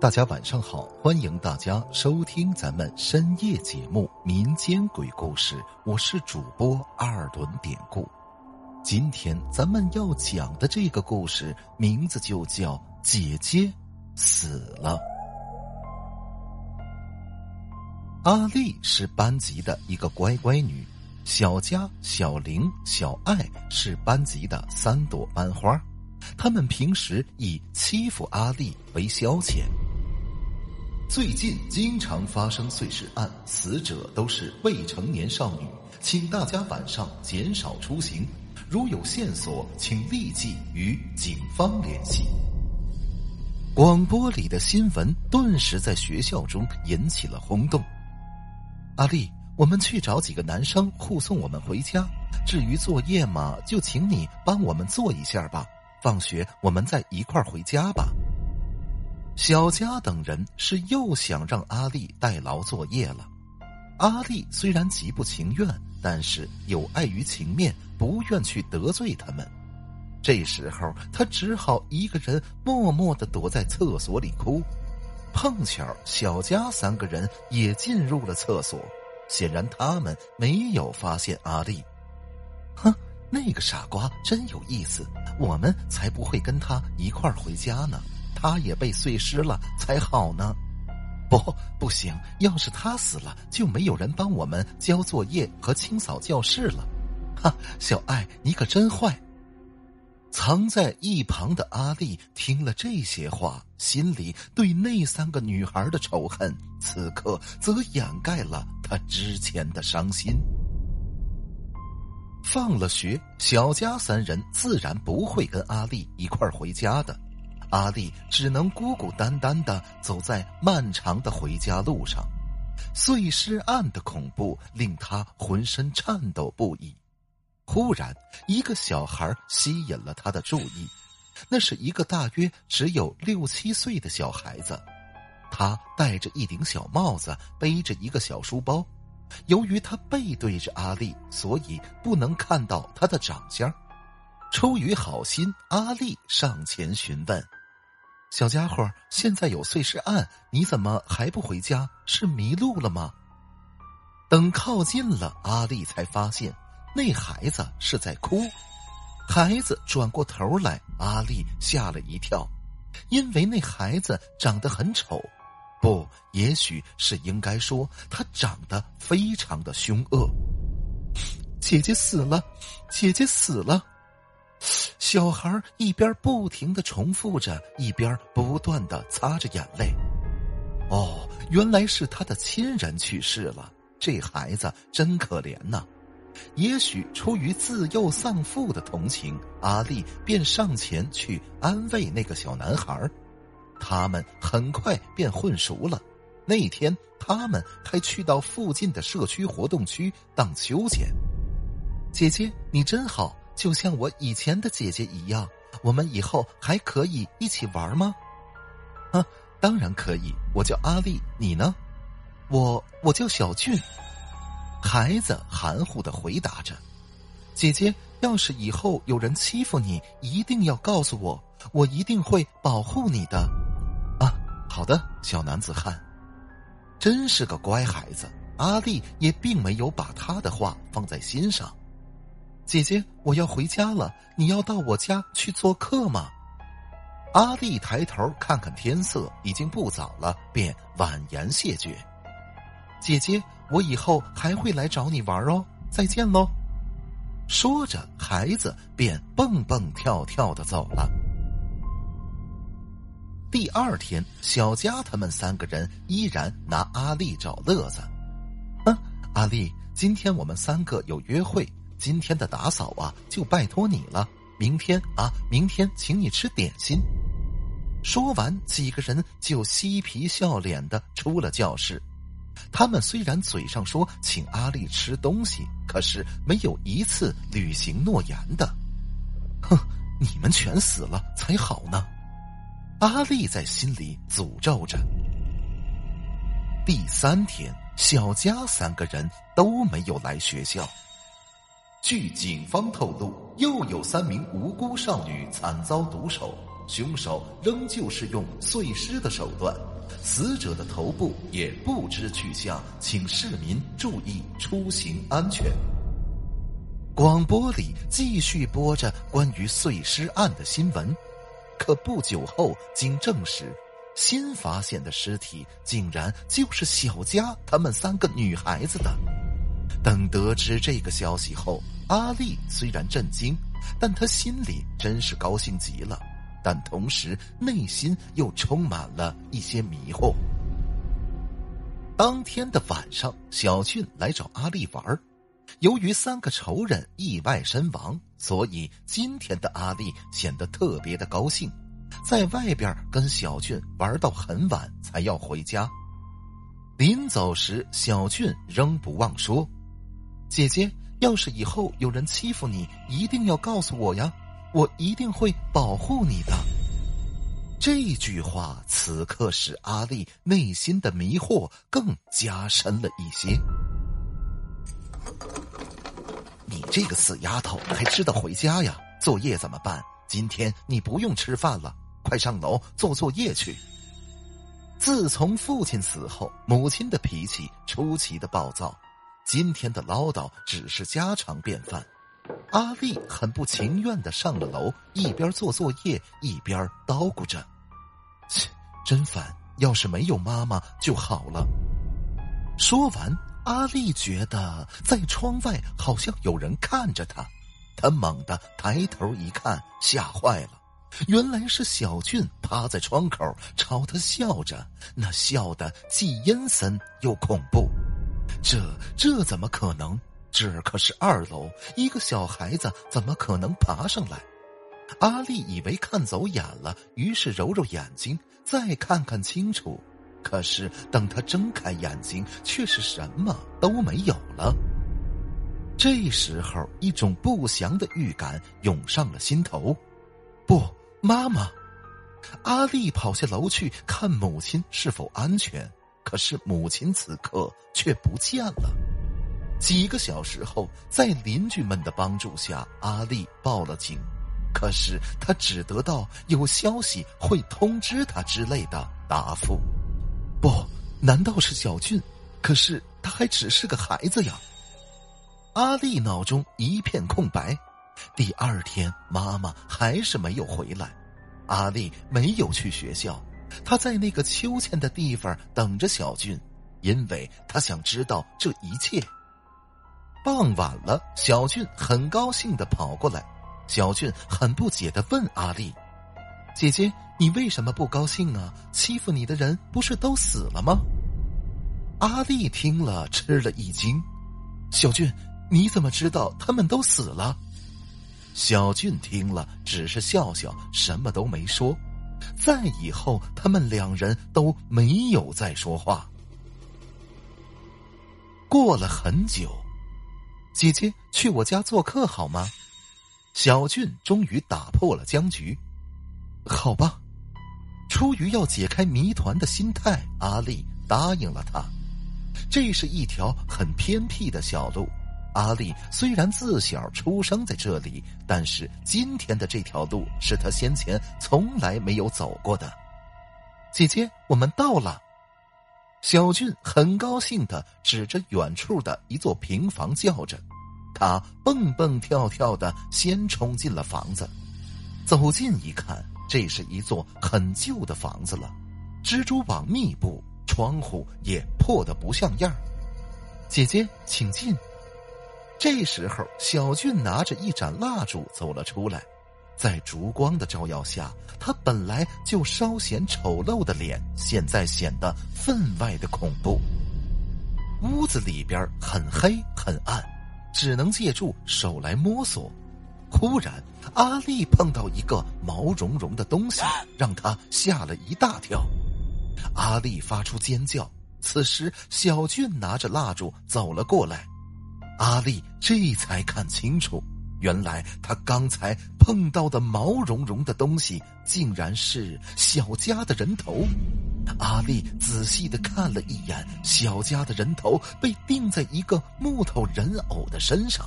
大家晚上好，欢迎大家收听咱们深夜节目《民间鬼故事》，我是主播二轮典故。今天咱们要讲的这个故事名字就叫《姐姐死了》。阿丽是班级的一个乖乖女，小佳、小玲、小爱是班级的三朵班花，他们平时以欺负阿丽为消遣。最近经常发生碎尸案，死者都是未成年少女，请大家晚上减少出行。如有线索，请立即与警方联系。广播里的新闻顿时在学校中引起了轰动。阿丽，我们去找几个男生护送我们回家。至于作业嘛，就请你帮我们做一下吧。放学我们再一块儿回家吧。小佳等人是又想让阿丽代劳作业了。阿丽虽然极不情愿，但是有碍于情面，不愿去得罪他们。这时候，他只好一个人默默的躲在厕所里哭。碰巧小佳三个人也进入了厕所，显然他们没有发现阿丽。哼，那个傻瓜真有意思，我们才不会跟他一块儿回家呢。他也被碎尸了才好呢，不，不行！要是他死了，就没有人帮我们交作业和清扫教室了。哈，小爱，你可真坏！藏在一旁的阿丽听了这些话，心里对那三个女孩的仇恨，此刻则掩盖了她之前的伤心。放了学，小佳三人自然不会跟阿丽一块回家的。阿丽只能孤孤单单的走在漫长的回家路上，碎尸案的恐怖令他浑身颤抖不已。忽然，一个小孩吸引了他的注意，那是一个大约只有六七岁的小孩子，他戴着一顶小帽子，背着一个小书包。由于他背对着阿丽，所以不能看到他的长相。出于好心，阿丽上前询问。小家伙，现在有碎尸案，你怎么还不回家？是迷路了吗？等靠近了，阿丽才发现那孩子是在哭。孩子转过头来，阿丽吓了一跳，因为那孩子长得很丑，不，也许是应该说他长得非常的凶恶。姐姐死了，姐姐死了。小孩一边不停的重复着，一边不断的擦着眼泪。哦，原来是他的亲人去世了，这孩子真可怜呐。也许出于自幼丧父的同情，阿丽便上前去安慰那个小男孩。他们很快便混熟了。那天，他们还去到附近的社区活动区荡秋千。姐姐，你真好。就像我以前的姐姐一样，我们以后还可以一起玩吗？啊，当然可以。我叫阿丽，你呢？我我叫小俊。孩子含糊的回答着。姐姐，要是以后有人欺负你，一定要告诉我，我一定会保护你的。啊，好的，小男子汉，真是个乖孩子。阿丽也并没有把他的话放在心上。姐姐，我要回家了。你要到我家去做客吗？阿丽抬头看看天色，已经不早了，便婉言谢绝。姐姐，我以后还会来找你玩哦。再见喽。说着，孩子便蹦蹦跳跳的走了。第二天，小佳他们三个人依然拿阿丽找乐子。嗯，阿丽，今天我们三个有约会。今天的打扫啊，就拜托你了。明天啊，明天请你吃点心。说完，几个人就嬉皮笑脸的出了教室。他们虽然嘴上说请阿丽吃东西，可是没有一次履行诺言的。哼，你们全死了才好呢！阿丽在心里诅咒着。第三天，小佳三个人都没有来学校。据警方透露，又有三名无辜少女惨遭毒手。凶手仍旧是用碎尸的手段，死者的头部也不知去向，请市民注意出行安全。广播里继续播着关于碎尸案的新闻，可不久后经证实，新发现的尸体竟然就是小佳他们三个女孩子的。等得知这个消息后，阿丽虽然震惊，但她心里真是高兴极了。但同时，内心又充满了一些迷惑。当天的晚上，小俊来找阿丽玩由于三个仇人意外身亡，所以今天的阿丽显得特别的高兴，在外边跟小俊玩到很晚才要回家。临走时，小俊仍不忘说：“姐姐，要是以后有人欺负你，一定要告诉我呀。”我一定会保护你的。这句话此刻使阿丽内心的迷惑更加深了一些。你这个死丫头，还知道回家呀？作业怎么办？今天你不用吃饭了，快上楼做作业去。自从父亲死后，母亲的脾气出奇的暴躁，今天的唠叨只是家常便饭。阿丽很不情愿的上了楼，一边做作业一边叨咕着：“切，真烦！要是没有妈妈就好了。”说完，阿丽觉得在窗外好像有人看着她，她猛地抬头一看，吓坏了，原来是小俊趴在窗口朝她笑着，那笑的既阴森又恐怖。这这怎么可能？这可是二楼，一个小孩子怎么可能爬上来？阿丽以为看走眼了，于是揉揉眼睛，再看看清楚。可是等他睁开眼睛，却是什么都没有了。这时候，一种不祥的预感涌上了心头。不，妈妈！阿丽跑下楼去看母亲是否安全，可是母亲此刻却不见了。几个小时后，在邻居们的帮助下，阿丽报了警。可是他只得到有消息会通知他之类的答复。不，难道是小俊？可是他还只是个孩子呀。阿丽脑中一片空白。第二天，妈妈还是没有回来。阿丽没有去学校，他在那个秋千的地方等着小俊，因为他想知道这一切。傍晚了，小俊很高兴的跑过来。小俊很不解的问阿丽：“姐姐，你为什么不高兴啊？欺负你的人不是都死了吗？”阿丽听了吃了一惊：“小俊，你怎么知道他们都死了？”小俊听了只是笑笑，什么都没说。再以后，他们两人都没有再说话。过了很久。姐姐去我家做客好吗？小俊终于打破了僵局。好吧，出于要解开谜团的心态，阿丽答应了他。这是一条很偏僻的小路。阿丽虽然自小出生在这里，但是今天的这条路是他先前从来没有走过的。姐姐，我们到了。小俊很高兴的指着远处的一座平房叫着，他蹦蹦跳跳的先冲进了房子。走近一看，这是一座很旧的房子了，蜘蛛网密布，窗户也破得不像样姐姐，请进。这时候，小俊拿着一盏蜡烛走了出来。在烛光的照耀下，他本来就稍显丑陋的脸，现在显得分外的恐怖。屋子里边很黑很暗，只能借助手来摸索。忽然，阿丽碰到一个毛茸茸的东西，让他吓了一大跳。阿丽发出尖叫。此时，小俊拿着蜡烛走了过来，阿丽这才看清楚。原来他刚才碰到的毛茸茸的东西，竟然是小佳的人头。阿丽仔细的看了一眼，小佳的人头被钉在一个木头人偶的身上，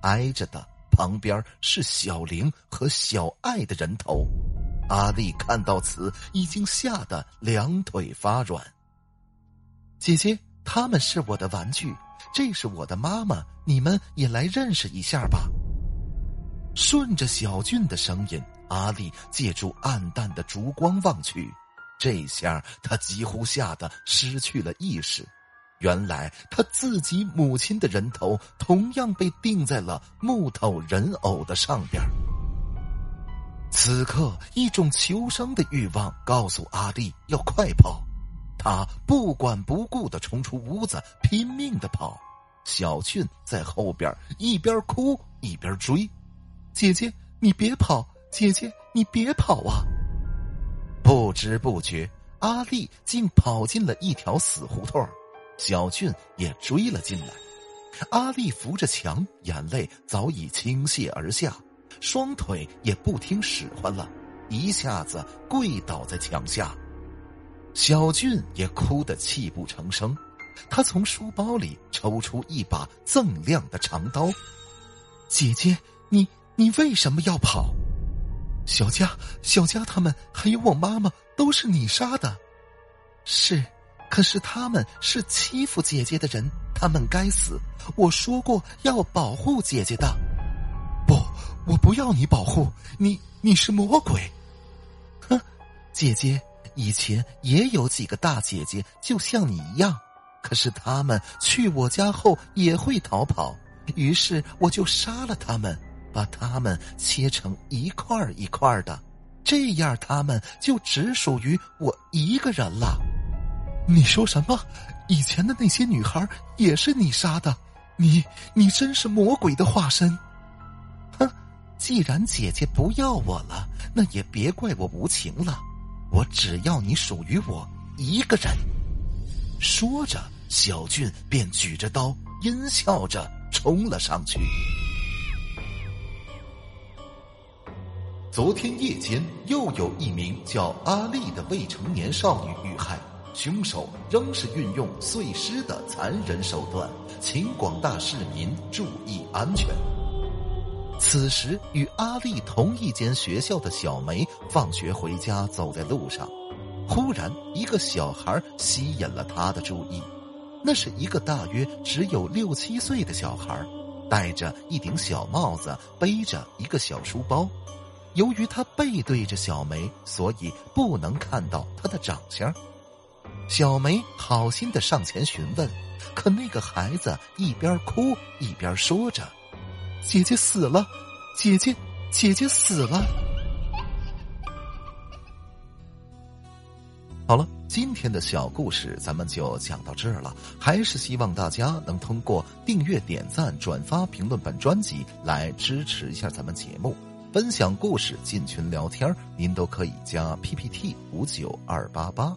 挨着的旁边是小玲和小爱的人头。阿丽看到此，已经吓得两腿发软。姐姐，他们是我的玩具，这是我的妈妈，你们也来认识一下吧。顺着小俊的声音，阿丽借助暗淡的烛光望去，这下他几乎吓得失去了意识。原来他自己母亲的人头同样被钉在了木头人偶的上边。此刻，一种求生的欲望告诉阿丽要快跑，他不管不顾的冲出屋子，拼命的跑。小俊在后边一边哭一边追：“姐姐，你别跑！姐姐，你别跑啊！”不知不觉，阿丽竟跑进了一条死胡同，小俊也追了进来。阿丽扶着墙，眼泪早已倾泻而下。双腿也不听使唤了，一下子跪倒在墙下。小俊也哭得泣不成声，他从书包里抽出一把锃亮的长刀。姐姐，你你为什么要跑？小佳、小佳他们还有我妈妈都是你杀的。是，可是他们是欺负姐姐的人，他们该死。我说过要保护姐姐的。不，我不要你保护你，你是魔鬼！哼，姐姐，以前也有几个大姐姐，就像你一样，可是他们去我家后也会逃跑，于是我就杀了他们，把他们切成一块一块的，这样他们就只属于我一个人了。你说什么？以前的那些女孩也是你杀的？你，你真是魔鬼的化身！哼既然姐姐不要我了，那也别怪我无情了。我只要你属于我一个人。说着，小俊便举着刀，阴笑着冲了上去。昨天夜间，又有一名叫阿丽的未成年少女遇害，凶手仍是运用碎尸的残忍手段，请广大市民注意安全。此时，与阿丽同一间学校的小梅放学回家，走在路上，忽然一个小孩吸引了她的注意。那是一个大约只有六七岁的小孩，戴着一顶小帽子，背着一个小书包。由于他背对着小梅，所以不能看到他的长相。小梅好心的上前询问，可那个孩子一边哭一边说着。姐姐死了，姐姐，姐姐死了。好了，今天的小故事咱们就讲到这儿了。还是希望大家能通过订阅、点赞、转发、评论本专辑来支持一下咱们节目，分享故事、进群聊天，您都可以加 PPT 五九二八八。